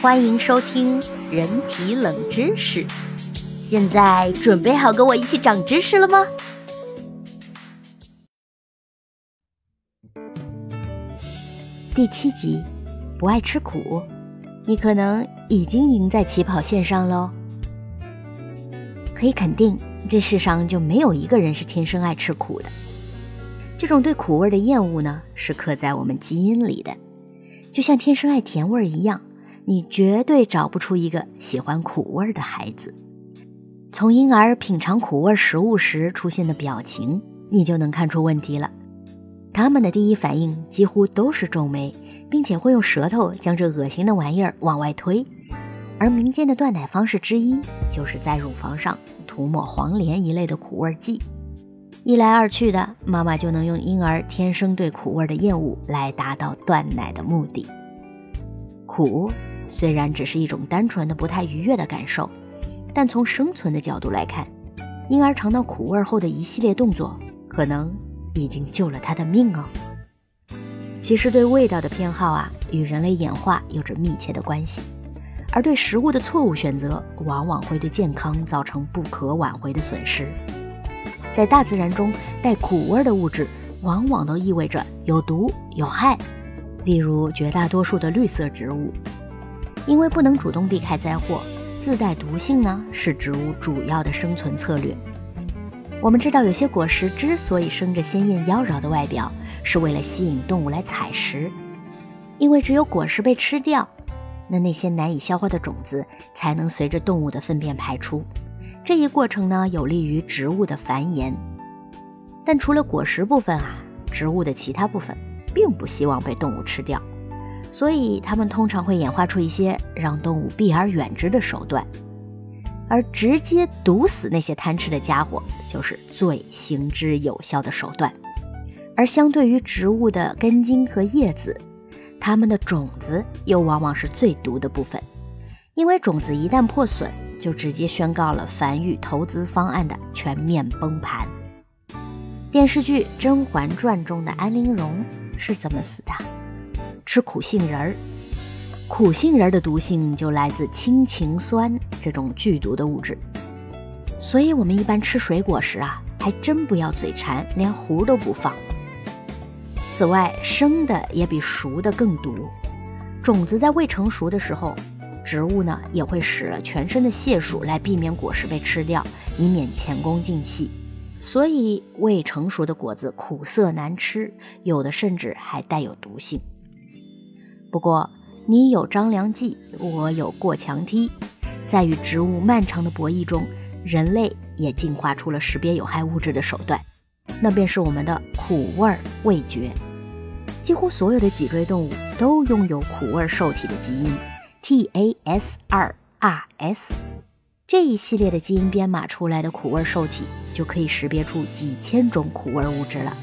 欢迎收听人体冷知识。现在准备好跟我一起长知识了吗？第七集，不爱吃苦，你可能已经赢在起跑线上喽。可以肯定，这世上就没有一个人是天生爱吃苦的。这种对苦味的厌恶呢，是刻在我们基因里的，就像天生爱甜味一样。你绝对找不出一个喜欢苦味的孩子。从婴儿品尝苦味食物时出现的表情，你就能看出问题了。他们的第一反应几乎都是皱眉，并且会用舌头将这恶心的玩意儿往外推。而民间的断奶方式之一，就是在乳房上涂抹黄连一类的苦味剂。一来二去的，妈妈就能用婴儿天生对苦味的厌恶来达到断奶的目的。苦。虽然只是一种单纯的不太愉悦的感受，但从生存的角度来看，婴儿尝到苦味后的一系列动作，可能已经救了他的命哦。其实对味道的偏好啊，与人类演化有着密切的关系，而对食物的错误选择，往往会对健康造成不可挽回的损失。在大自然中，带苦味的物质往往都意味着有毒有害，例如绝大多数的绿色植物。因为不能主动避开灾祸，自带毒性呢是植物主要的生存策略。我们知道，有些果实之所以生着鲜艳妖娆的外表，是为了吸引动物来采食。因为只有果实被吃掉，那那些难以消化的种子才能随着动物的粪便排出。这一过程呢，有利于植物的繁衍。但除了果实部分啊，植物的其他部分并不希望被动物吃掉。所以，他们通常会演化出一些让动物避而远之的手段，而直接毒死那些贪吃的家伙就是最行之有效的手段。而相对于植物的根茎和叶子，它们的种子又往往是最毒的部分，因为种子一旦破损，就直接宣告了繁育投资方案的全面崩盘。电视剧《甄嬛传》中的安陵容是怎么死的？吃苦杏仁儿，苦杏仁儿的毒性就来自氢氰酸这种剧毒的物质，所以我们一般吃水果时啊，还真不要嘴馋，连核都不放。此外，生的也比熟的更毒。种子在未成熟的时候，植物呢也会使全身的解数来避免果实被吃掉，以免前功尽弃。所以，未成熟的果子苦涩难吃，有的甚至还带有毒性。不过，你有张良计，我有过墙梯，在与植物漫长的博弈中，人类也进化出了识别有害物质的手段，那便是我们的苦味味觉。几乎所有的脊椎动物都拥有苦味受体的基因 TAS2RS，这一系列的基因编码出来的苦味受体就可以识别出几千种苦味物质了。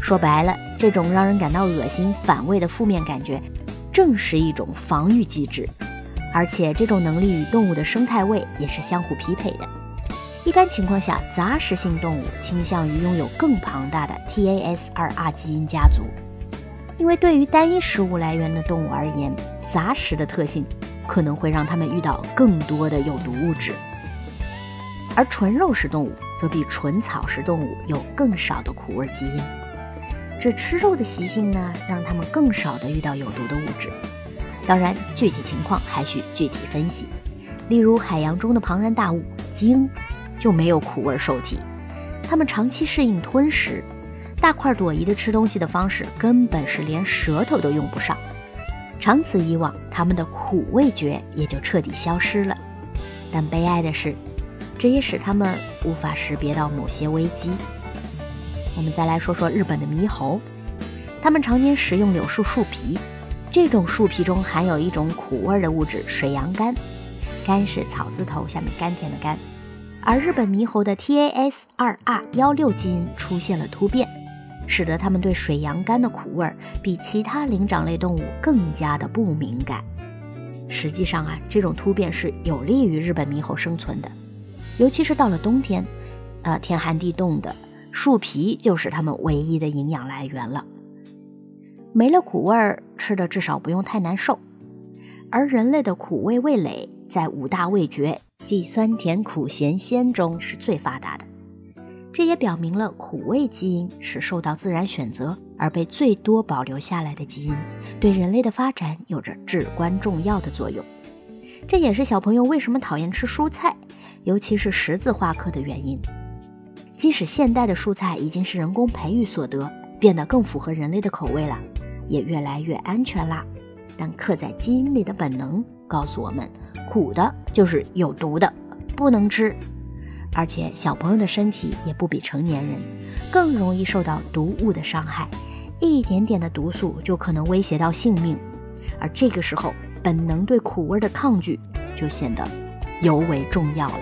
说白了，这种让人感到恶心、反胃的负面感觉。正是一种防御机制，而且这种能力与动物的生态位也是相互匹配的。一般情况下，杂食性动物倾向于拥有更庞大的 TAS2R 基因家族，因为对于单一食物来源的动物而言，杂食的特性可能会让它们遇到更多的有毒物质，而纯肉食动物则比纯草食动物有更少的苦味基因。这吃肉的习性呢，让他们更少的遇到有毒的物质。当然，具体情况还需具体分析。例如，海洋中的庞然大物鲸就没有苦味受体，它们长期适应吞食，大快朵颐的吃东西的方式根本是连舌头都用不上。长此以往，它们的苦味觉也就彻底消失了。但悲哀的是，这也使它们无法识别到某些危机。我们再来说说日本的猕猴，它们常年食用柳树树皮，这种树皮中含有一种苦味的物质水杨苷，苷是草字头下面甘甜的甘，而日本猕猴的 TAS2R 幺六基因出现了突变，使得它们对水杨苷的苦味比其他灵长类动物更加的不敏感。实际上啊，这种突变是有利于日本猕猴生存的，尤其是到了冬天，呃，天寒地冻的。树皮就是它们唯一的营养来源了，没了苦味儿，吃的至少不用太难受。而人类的苦味味蕾在五大味觉，即酸甜苦咸鲜中是最发达的。这也表明了苦味基因是受到自然选择而被最多保留下来的基因，对人类的发展有着至关重要的作用。这也是小朋友为什么讨厌吃蔬菜，尤其是十字花科的原因。即使现代的蔬菜已经是人工培育所得，变得更符合人类的口味了，也越来越安全啦，但刻在基因里的本能告诉我们，苦的就是有毒的，不能吃。而且小朋友的身体也不比成年人，更容易受到毒物的伤害，一点点的毒素就可能威胁到性命。而这个时候，本能对苦味的抗拒就显得尤为重要了。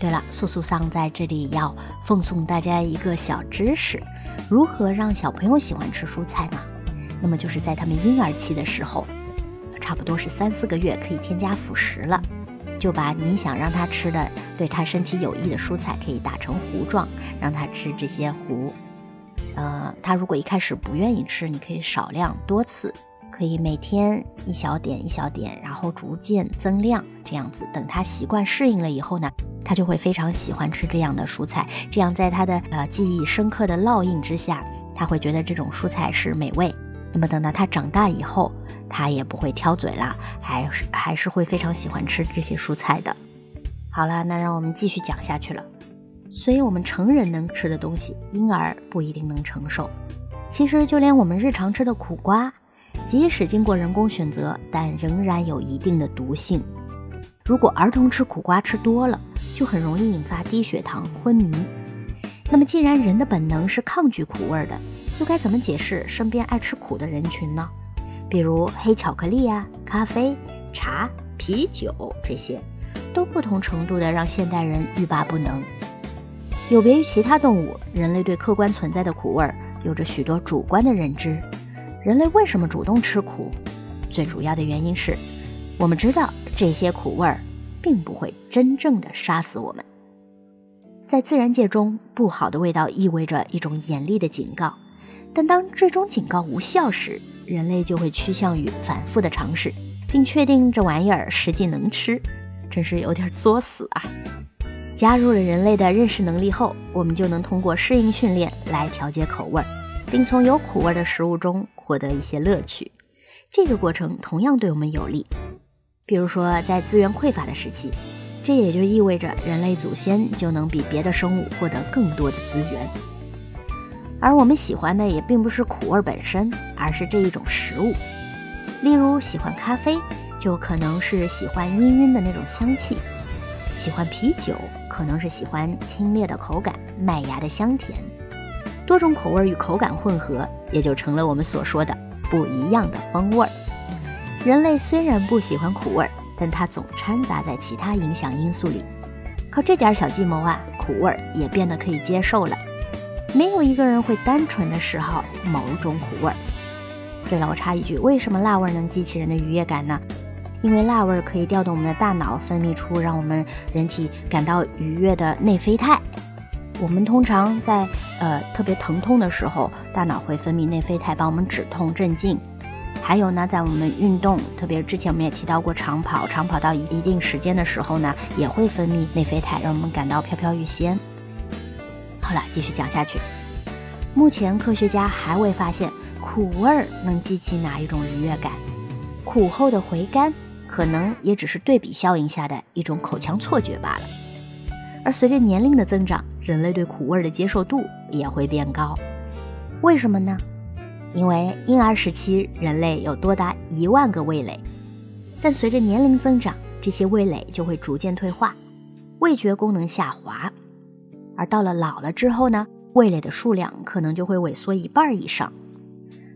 对了，素素桑在这里要奉送大家一个小知识：如何让小朋友喜欢吃蔬菜呢？那么就是在他们婴儿期的时候，差不多是三四个月，可以添加辅食了。就把你想让他吃的、对他身体有益的蔬菜，可以打成糊状，让他吃这些糊。呃，他如果一开始不愿意吃，你可以少量多次，可以每天一小点一小点，然后逐渐增量，这样子，等他习惯适应了以后呢，他就会非常喜欢吃这样的蔬菜。这样在他的呃记忆深刻的烙印之下，他会觉得这种蔬菜是美味。那么等到他长大以后，他也不会挑嘴了，还是还是会非常喜欢吃这些蔬菜的。好了，那让我们继续讲下去了。所以，我们成人能吃的东西，婴儿不一定能承受。其实，就连我们日常吃的苦瓜，即使经过人工选择，但仍然有一定的毒性。如果儿童吃苦瓜吃多了，就很容易引发低血糖、昏迷。那么，既然人的本能是抗拒苦味的，又该怎么解释身边爱吃苦的人群呢？比如黑巧克力呀、咖啡、茶、啤酒这些，都不同程度的让现代人欲罢不能。有别于其他动物，人类对客观存在的苦味儿有着许多主观的认知。人类为什么主动吃苦？最主要的原因是，我们知道这些苦味儿并不会真正的杀死我们。在自然界中，不好的味道意味着一种严厉的警告。但当这种警告无效时，人类就会趋向于反复的尝试，并确定这玩意儿实际能吃，真是有点作死啊！加入了人类的认识能力后，我们就能通过适应训练来调节口味，并从有苦味的食物中获得一些乐趣。这个过程同样对我们有利。比如说，在资源匮乏的时期，这也就意味着人类祖先就能比别的生物获得更多的资源。而我们喜欢的也并不是苦味本身，而是这一种食物。例如，喜欢咖啡，就可能是喜欢氤氲的那种香气；喜欢啤酒，可能是喜欢清冽的口感、麦芽的香甜。多种口味与口感混合，也就成了我们所说的不一样的风味儿。人类虽然不喜欢苦味儿，但它总掺杂在其他影响因素里。靠这点小计谋啊，苦味儿也变得可以接受了。没有一个人会单纯的嗜好某种苦味儿。对了，我插一句，为什么辣味能激起人的愉悦感呢？因为辣味儿可以调动我们的大脑分泌出让我们人体感到愉悦的内啡肽。我们通常在呃特别疼痛的时候，大脑会分泌内啡肽帮我们止痛镇静。还有呢，在我们运动，特别之前我们也提到过长跑，长跑到一定时间的时候呢，也会分泌内啡肽，让我们感到飘飘欲仙。好了，继续讲下去。目前科学家还未发现苦味儿能激起哪一种愉悦感，苦后的回甘可能也只是对比效应下的一种口腔错觉罢了。而随着年龄的增长，人类对苦味的接受度也会变高。为什么呢？因为婴儿时期人类有多达一万个味蕾，但随着年龄增长，这些味蕾就会逐渐退化，味觉功能下滑。而到了老了之后呢，味蕾的数量可能就会萎缩一半以上。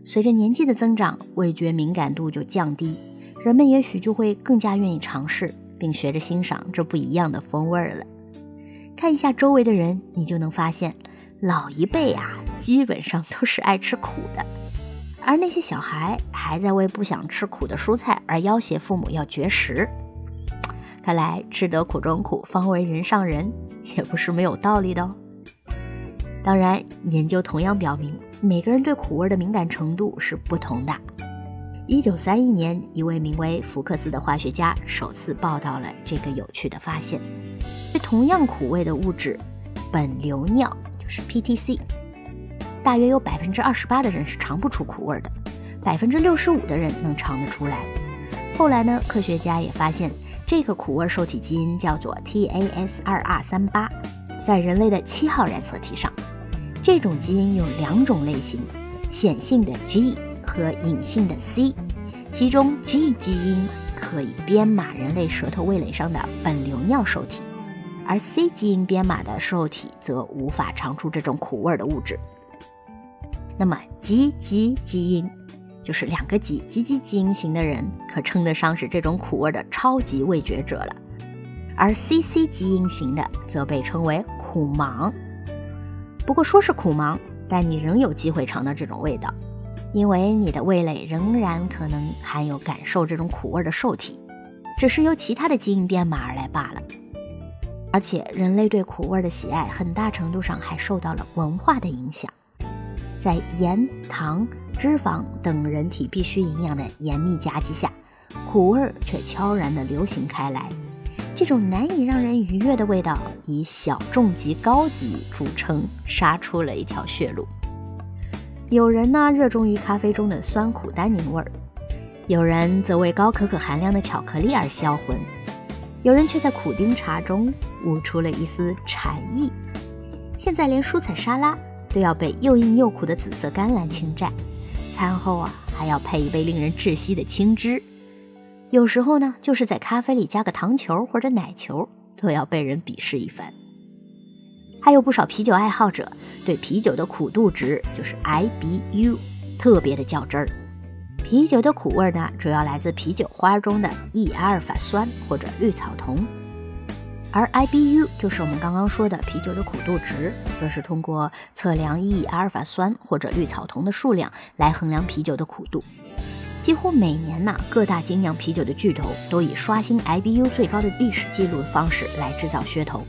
随着年纪的增长，味觉敏感度就降低，人们也许就会更加愿意尝试，并学着欣赏这不一样的风味了。看一下周围的人，你就能发现，老一辈啊，基本上都是爱吃苦的，而那些小孩还在为不想吃苦的蔬菜而要挟父母要绝食。看来吃得苦中苦，方为人上人。也不是没有道理的哦。当然，研究同样表明，每个人对苦味的敏感程度是不同的。一九三一年，一位名为福克斯的化学家首次报道了这个有趣的发现：对同样苦味的物质，苯硫尿就是 PTC，大约有百分之二十八的人是尝不出苦味的，百分之六十五的人能尝得出来。后来呢，科学家也发现，这个苦味受体基因叫做 TAS2R38，在人类的七号染色体上。这种基因有两种类型，显性的 G 和隐性的 C，其中 G 基因可以编码人类舌头味蕾上的苯硫尿受体，而 C 基因编码的受体则无法尝出这种苦味的物质。那么 G G 基因就是两个 G G G 基因型的人，可称得上是这种苦味的超级味觉者了，而 C C 基因型的则被称为苦盲。不过说是苦盲，但你仍有机会尝到这种味道，因为你的味蕾仍然可能含有感受这种苦味的受体，只是由其他的基因编码而来罢了。而且，人类对苦味的喜爱很大程度上还受到了文化的影响，在盐、糖、脂肪等人体必需营养的严密夹击下，苦味却悄然地流行开来。这种难以让人愉悦的味道，以小众及高级著称，杀出了一条血路。有人呢热衷于咖啡中的酸苦单宁味儿，有人则为高可可含量的巧克力而销魂，有人却在苦丁茶中悟出了一丝禅意。现在连蔬菜沙拉都要被又硬又苦的紫色甘蓝侵占，餐后啊还要配一杯令人窒息的青汁。有时候呢，就是在咖啡里加个糖球或者奶球，都要被人鄙视一番。还有不少啤酒爱好者对啤酒的苦度值，就是 IBU，特别的较真儿。啤酒的苦味呢，主要来自啤酒花中的 E 阿尔法酸或者绿草酮，而 IBU 就是我们刚刚说的啤酒的苦度值，则是通过测量 E 阿尔法酸或者绿草酮的数量来衡量啤酒的苦度。几乎每年呢，各大精酿啤酒的巨头都以刷新 IBU 最高的历史记录的方式来制造噱头。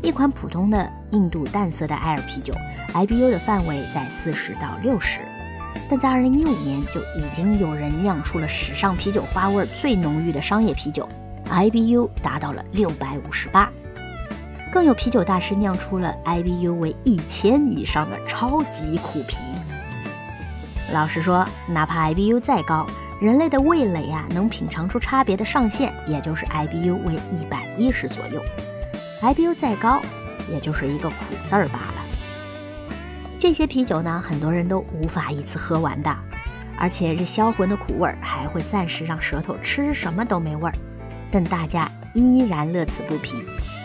一款普通的印度淡色的艾尔啤酒，IBU 的范围在四十到六十，但在二零一五年就已经有人酿出了史上啤酒花味最浓郁的商业啤酒，IBU 达到了六百五十八。更有啤酒大师酿出了 IBU 为一千以上的超级苦啤。老实说，哪怕 IBU 再高，人类的味蕾啊能品尝出差别的上限，也就是 IBU 为一百一十左右。IBU 再高，也就是一个苦字儿罢了。这些啤酒呢，很多人都无法一次喝完的，而且这销魂的苦味儿还会暂时让舌头吃什么都没味儿。但大家依然乐此不疲，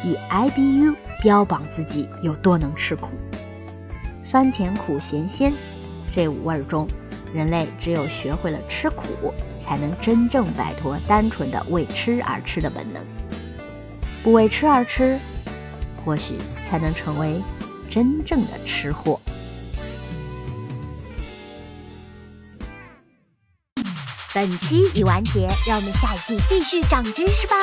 以 IBU 标榜自己有多能吃苦，酸甜苦咸鲜。这五味中，人类只有学会了吃苦，才能真正摆脱单纯的为吃而吃的本能。不为吃而吃，或许才能成为真正的吃货。本期已完结，让我们下一期继续长知识吧。